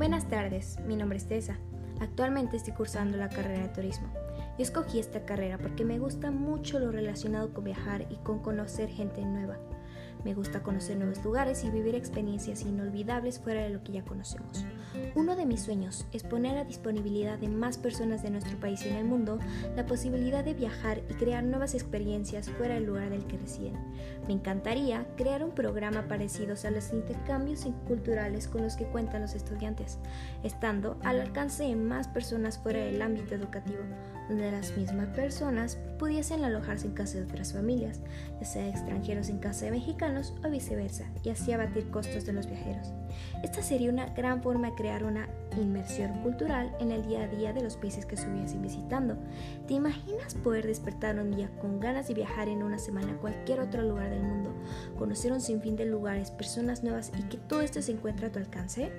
Buenas tardes, mi nombre es Tessa. Actualmente estoy cursando la carrera de turismo. Yo escogí esta carrera porque me gusta mucho lo relacionado con viajar y con conocer gente nueva. Me gusta conocer nuevos lugares y vivir experiencias inolvidables fuera de lo que ya conocemos. Uno de mis sueños es poner a disponibilidad de más personas de nuestro país y en el mundo la posibilidad de viajar y crear nuevas experiencias fuera del lugar del que residen. Me encantaría crear un programa parecido a los intercambios culturales con los que cuentan los estudiantes, estando al alcance de más personas fuera del ámbito educativo, donde las mismas personas pudiesen alojarse en casa de otras familias, ya sea extranjeros en casa de mexicanos o viceversa, y así abatir costos de los viajeros. Esta sería una gran forma de crear una inmersión cultural en el día a día de los países que estuviesen visitando. ¿Te imaginas poder despertar un día con ganas de viajar en una semana a cualquier otro lugar del mundo, conocer un sinfín de lugares, personas nuevas y que todo esto se encuentre a tu alcance?